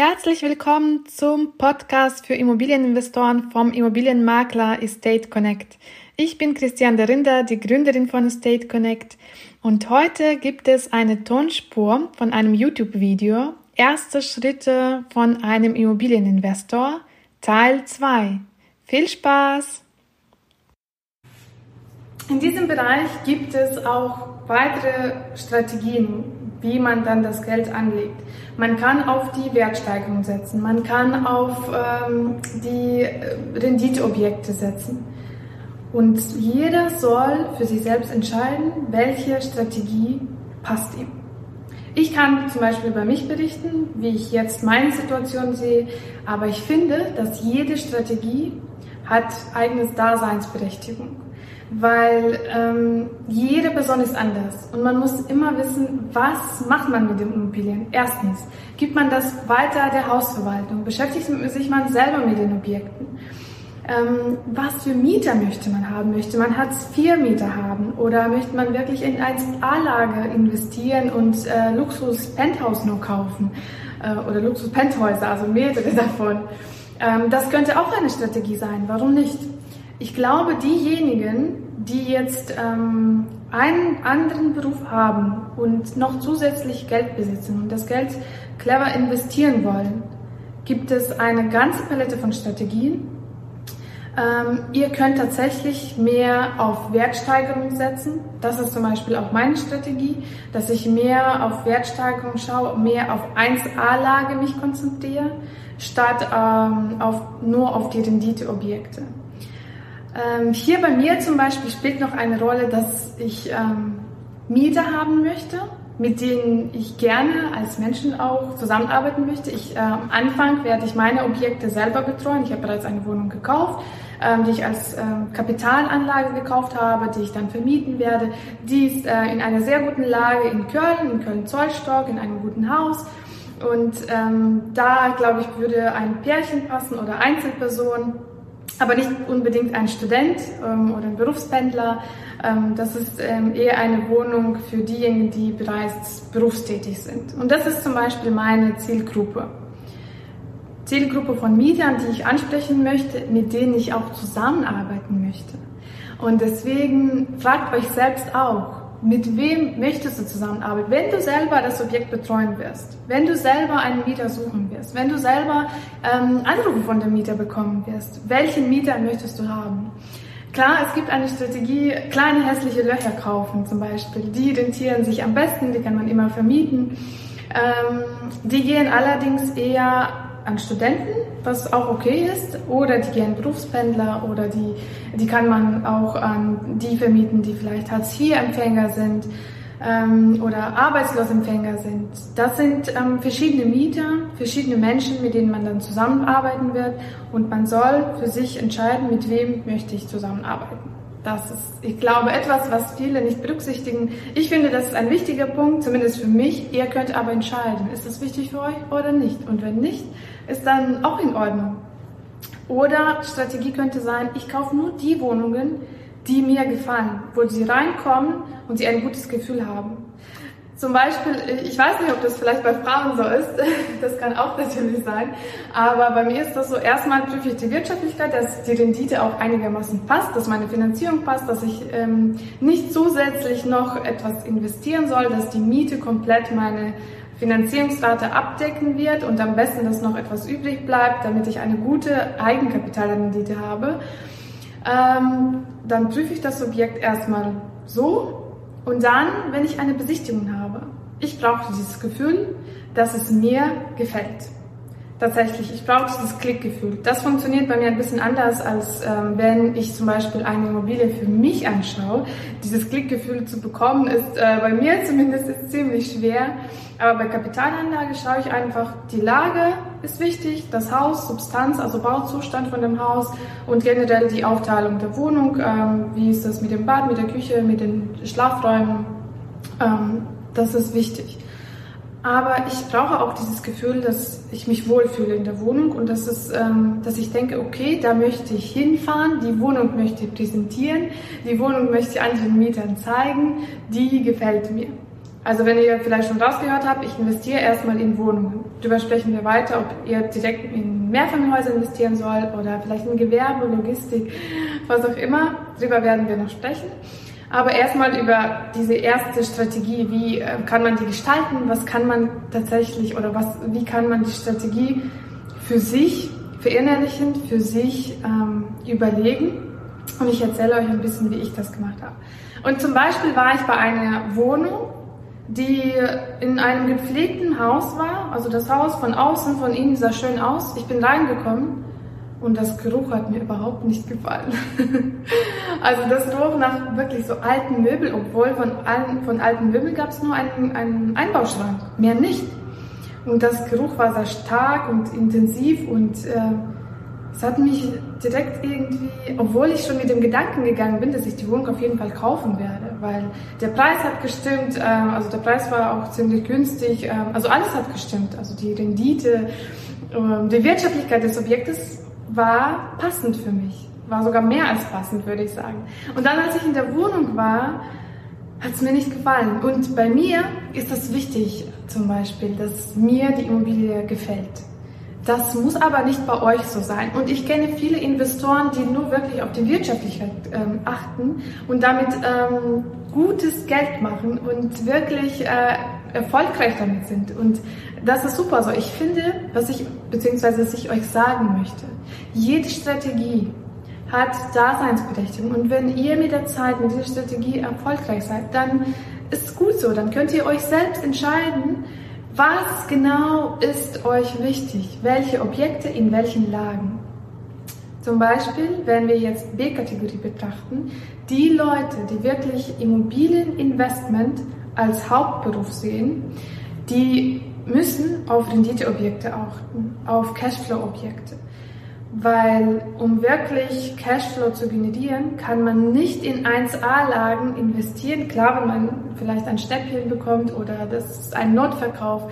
Herzlich willkommen zum Podcast für Immobilieninvestoren vom Immobilienmakler Estate Connect. Ich bin Christian Derinder, die Gründerin von Estate Connect und heute gibt es eine Tonspur von einem YouTube-Video Erste Schritte von einem Immobilieninvestor Teil 2. Viel Spaß! In diesem Bereich gibt es auch weitere Strategien, wie man dann das Geld anlegt. Man kann auf die Wertsteigerung setzen, man kann auf ähm, die äh, Renditeobjekte setzen. Und jeder soll für sich selbst entscheiden, welche Strategie passt ihm. Ich kann zum Beispiel bei mich berichten, wie ich jetzt meine Situation sehe, aber ich finde, dass jede Strategie hat eigenes Daseinsberechtigung weil ähm, jede Person ist anders und man muss immer wissen, was macht man mit den Immobilien. Erstens, gibt man das weiter der Hausverwaltung, beschäftigt sich man selber mit den Objekten. Ähm, was für Mieter möchte man haben? Möchte man Hartz-IV-Mieter haben oder möchte man wirklich in eine A-Lage investieren und äh, Luxus-Penthouse nur kaufen äh, oder Luxus-Penthäuser, also mehrere davon? Ähm, das könnte auch eine Strategie sein. Warum nicht? Ich glaube, diejenigen, die jetzt ähm, einen anderen Beruf haben und noch zusätzlich Geld besitzen und das Geld clever investieren wollen, gibt es eine ganze Palette von Strategien. Ähm, ihr könnt tatsächlich mehr auf Wertsteigerung setzen. Das ist zum Beispiel auch meine Strategie, dass ich mehr auf Wertsteigerung schaue, mehr auf 1A-Lage mich konzentriere, statt ähm, auf, nur auf die Renditeobjekte. Ähm, hier bei mir zum Beispiel spielt noch eine Rolle, dass ich ähm, Mieter haben möchte, mit denen ich gerne als Menschen auch zusammenarbeiten möchte. Ich, äh, am Anfang werde ich meine Objekte selber betreuen. Ich habe bereits eine Wohnung gekauft, ähm, die ich als äh, Kapitalanlage gekauft habe, die ich dann vermieten werde. Die ist äh, in einer sehr guten Lage in Köln, in Köln-Zollstock, in einem guten Haus. Und ähm, da, glaube ich, würde ein Pärchen passen oder Einzelperson aber nicht unbedingt ein Student ähm, oder ein Berufspendler. Ähm, das ist ähm, eher eine Wohnung für diejenigen, die bereits berufstätig sind. Und das ist zum Beispiel meine Zielgruppe. Zielgruppe von Mietern, die ich ansprechen möchte, mit denen ich auch zusammenarbeiten möchte. Und deswegen fragt euch selbst auch, mit wem möchtest du zusammenarbeiten? Wenn du selber das Objekt betreuen wirst, wenn du selber einen Mieter suchen wirst, wenn du selber ähm, Anrufe von dem Mieter bekommen wirst, welchen Mieter möchtest du haben? Klar, es gibt eine Strategie, kleine hässliche Löcher kaufen zum Beispiel. Die rentieren sich am besten, die kann man immer vermieten. Ähm, die gehen allerdings eher an Studenten, was auch okay ist, oder die gehen Berufspendler oder die, die kann man auch an die vermieten, die vielleicht Hartz-IV-Empfänger sind ähm, oder Arbeitslosempfänger sind. Das sind ähm, verschiedene Mieter, verschiedene Menschen, mit denen man dann zusammenarbeiten wird und man soll für sich entscheiden, mit wem möchte ich zusammenarbeiten. Das ist, ich glaube, etwas, was viele nicht berücksichtigen. Ich finde, das ist ein wichtiger Punkt, zumindest für mich. Ihr könnt aber entscheiden, ist das wichtig für euch oder nicht. Und wenn nicht, ist dann auch in Ordnung. Oder Strategie könnte sein, ich kaufe nur die Wohnungen, die mir gefallen, wo sie reinkommen und sie ein gutes Gefühl haben. Zum Beispiel, ich weiß nicht, ob das vielleicht bei Frauen so ist, das kann auch natürlich sein, aber bei mir ist das so, erstmal prüfe ich die Wirtschaftlichkeit, dass die Rendite auch einigermaßen passt, dass meine Finanzierung passt, dass ich ähm, nicht zusätzlich noch etwas investieren soll, dass die Miete komplett meine Finanzierungsrate abdecken wird und am besten, dass noch etwas übrig bleibt, damit ich eine gute Eigenkapitalrendite habe. Ähm, dann prüfe ich das Objekt erstmal so und dann, wenn ich eine Besichtigung habe, ich brauche dieses Gefühl, dass es mir gefällt. Tatsächlich, ich brauche dieses Klickgefühl. Das funktioniert bei mir ein bisschen anders, als ähm, wenn ich zum Beispiel eine Immobilie für mich anschaue. Dieses Klickgefühl zu bekommen, ist äh, bei mir zumindest ist ziemlich schwer. Aber bei Kapitalanlage schaue ich einfach, die Lage ist wichtig, das Haus, Substanz, also Bauzustand von dem Haus und generell die Aufteilung der Wohnung. Ähm, wie ist das mit dem Bad, mit der Küche, mit den Schlafräumen? Ähm, das ist wichtig. Aber ich brauche auch dieses Gefühl, dass ich mich wohlfühle in der Wohnung und dass, es, ähm, dass ich denke, okay, da möchte ich hinfahren, die Wohnung möchte ich präsentieren, die Wohnung möchte ich anderen Mietern zeigen, die gefällt mir. Also wenn ihr vielleicht schon rausgehört habt, ich investiere erstmal in Wohnungen. Darüber sprechen wir weiter, ob ihr direkt in Mehrfamilienhäuser investieren sollt oder vielleicht in Gewerbe, Logistik, was auch immer. Darüber werden wir noch sprechen. Aber erstmal über diese erste Strategie, wie äh, kann man die gestalten, was kann man tatsächlich oder was, wie kann man die Strategie für sich verinnerlichen, für sich ähm, überlegen. Und ich erzähle euch ein bisschen, wie ich das gemacht habe. Und zum Beispiel war ich bei einer Wohnung, die in einem gepflegten Haus war. Also das Haus von außen, von innen sah schön aus. Ich bin reingekommen und das Geruch hat mir überhaupt nicht gefallen. also das roch nach wirklich so alten Möbeln, obwohl von, allen, von alten Möbeln gab es nur einen, einen Einbauschrank, mehr nicht. Und das Geruch war sehr stark und intensiv und äh, es hat mich direkt irgendwie, obwohl ich schon mit dem Gedanken gegangen bin, dass ich die Wohnung auf jeden Fall kaufen werde, weil der Preis hat gestimmt, äh, also der Preis war auch ziemlich günstig, äh, also alles hat gestimmt, also die Rendite, äh, die Wirtschaftlichkeit des Objektes war passend für mich, war sogar mehr als passend, würde ich sagen. Und dann, als ich in der Wohnung war, hat es mir nicht gefallen. Und bei mir ist das wichtig, zum Beispiel, dass mir die Immobilie gefällt. Das muss aber nicht bei euch so sein. Und ich kenne viele Investoren, die nur wirklich auf die Wirtschaftlichkeit ähm, achten und damit ähm, gutes Geld machen und wirklich äh, erfolgreich damit sind. Und das ist super so. Ich finde, was ich, beziehungsweise was ich euch sagen möchte, jede Strategie hat Daseinsberechtigung. Und wenn ihr mit der Zeit mit dieser Strategie erfolgreich seid, dann ist es gut so. Dann könnt ihr euch selbst entscheiden, was genau ist euch wichtig? Welche Objekte in welchen Lagen? Zum Beispiel, wenn wir jetzt B-Kategorie betrachten, die Leute, die wirklich Immobilieninvestment als Hauptberuf sehen, die müssen auf Renditeobjekte achten, auf Cashflow-Objekte. Weil um wirklich Cashflow zu generieren, kann man nicht in 1A-Lagen investieren. Klar, wenn man vielleicht ein Stäbchen bekommt oder das ist ein Notverkauf.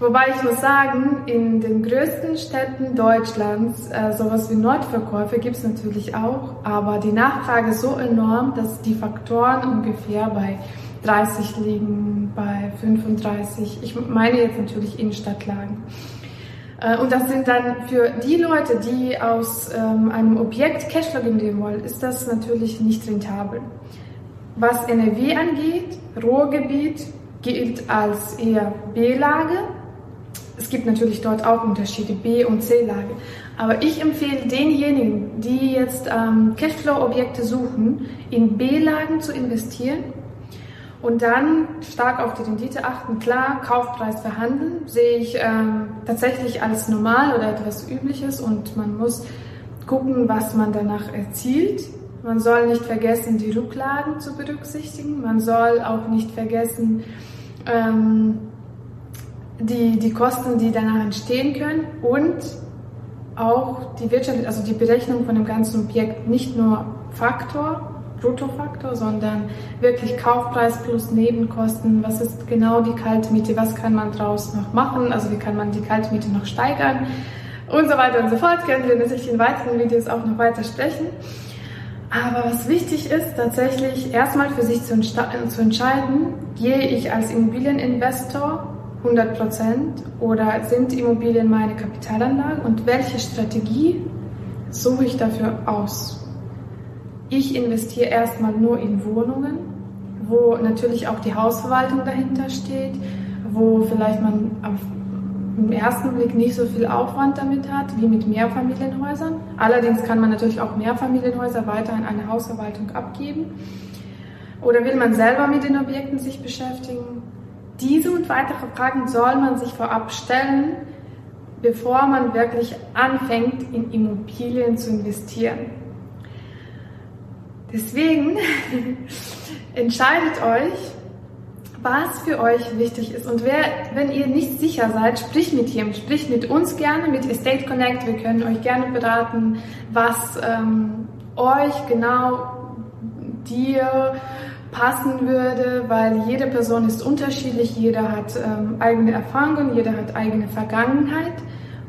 Wobei ich muss sagen, in den größten Städten Deutschlands, äh, sowas wie Notverkäufe gibt es natürlich auch, aber die Nachfrage ist so enorm, dass die Faktoren ungefähr bei 30 liegen, bei 35. Ich meine jetzt natürlich Innenstadtlagen. Äh, und das sind dann für die Leute, die aus ähm, einem Objekt Cashflow generieren wollen, ist das natürlich nicht rentabel. Was NRW angeht, Ruhrgebiet gilt als eher B-Lage. Es gibt natürlich dort auch Unterschiede, B- und C-Lage. Aber ich empfehle denjenigen, die jetzt ähm, Cashflow-Objekte suchen, in B-Lagen zu investieren und dann stark auf die Rendite achten. Klar, Kaufpreis verhandeln sehe ich ähm, tatsächlich als normal oder etwas Übliches und man muss gucken, was man danach erzielt. Man soll nicht vergessen, die Rücklagen zu berücksichtigen. Man soll auch nicht vergessen, ähm, die, die Kosten, die danach entstehen können und auch die Wirtschaft, also die Berechnung von dem ganzen Objekt nicht nur Faktor, Bruttofaktor, sondern wirklich Kaufpreis plus Nebenkosten. Was ist genau die Kaltmiete? Was kann man daraus noch machen? Also wie kann man die Kaltmiete noch steigern? Und so weiter und so fort. Können wir natürlich in weiteren Videos auch noch weiter sprechen. Aber was wichtig ist, tatsächlich erstmal für sich zu, zu entscheiden, gehe ich als Immobilieninvestor 100% oder sind Immobilien meine Kapitalanlage und welche Strategie suche ich dafür aus? Ich investiere erstmal nur in Wohnungen, wo natürlich auch die Hausverwaltung dahinter steht, wo vielleicht man auf im ersten Blick nicht so viel Aufwand damit hat wie mit Mehrfamilienhäusern. Allerdings kann man natürlich auch Mehrfamilienhäuser weiter an eine Hausverwaltung abgeben. Oder will man selber mit den Objekten sich beschäftigen? Diese und weitere Fragen soll man sich vorab stellen, bevor man wirklich anfängt, in Immobilien zu investieren. Deswegen entscheidet euch, was für euch wichtig ist. Und wer, wenn ihr nicht sicher seid, spricht mit jemandem, spricht mit uns gerne, mit Estate Connect. Wir können euch gerne beraten, was ähm, euch genau dir passen würde, weil jede Person ist unterschiedlich, jeder hat ähm, eigene Erfahrungen, jeder hat eigene Vergangenheit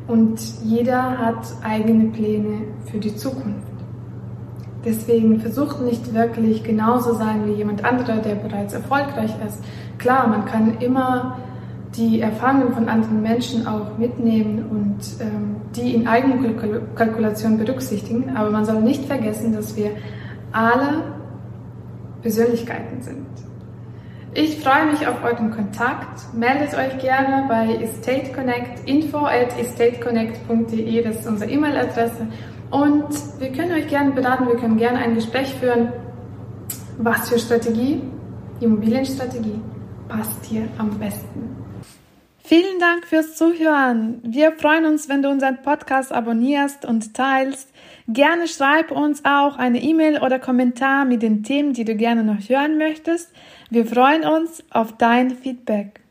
und jeder hat eigene Pläne für die Zukunft. Deswegen versucht nicht wirklich genauso sein wie jemand anderer, der bereits erfolgreich ist. Klar, man kann immer die Erfahrungen von anderen Menschen auch mitnehmen und ähm, die in Eigenkalkulation berücksichtigen. Aber man soll nicht vergessen, dass wir alle Persönlichkeiten sind. Ich freue mich auf euren Kontakt. Meldet euch gerne bei Estate Connect, info at estateconnect.de, das ist unsere E-Mail-Adresse. Und wir können euch gerne beraten, wir können gerne ein Gespräch führen. Was für Strategie, Immobilienstrategie passt hier am besten? Vielen Dank fürs Zuhören. Wir freuen uns, wenn du unseren Podcast abonnierst und teilst. Gerne schreib uns auch eine E-Mail oder Kommentar mit den Themen, die du gerne noch hören möchtest. Wir freuen uns auf dein Feedback.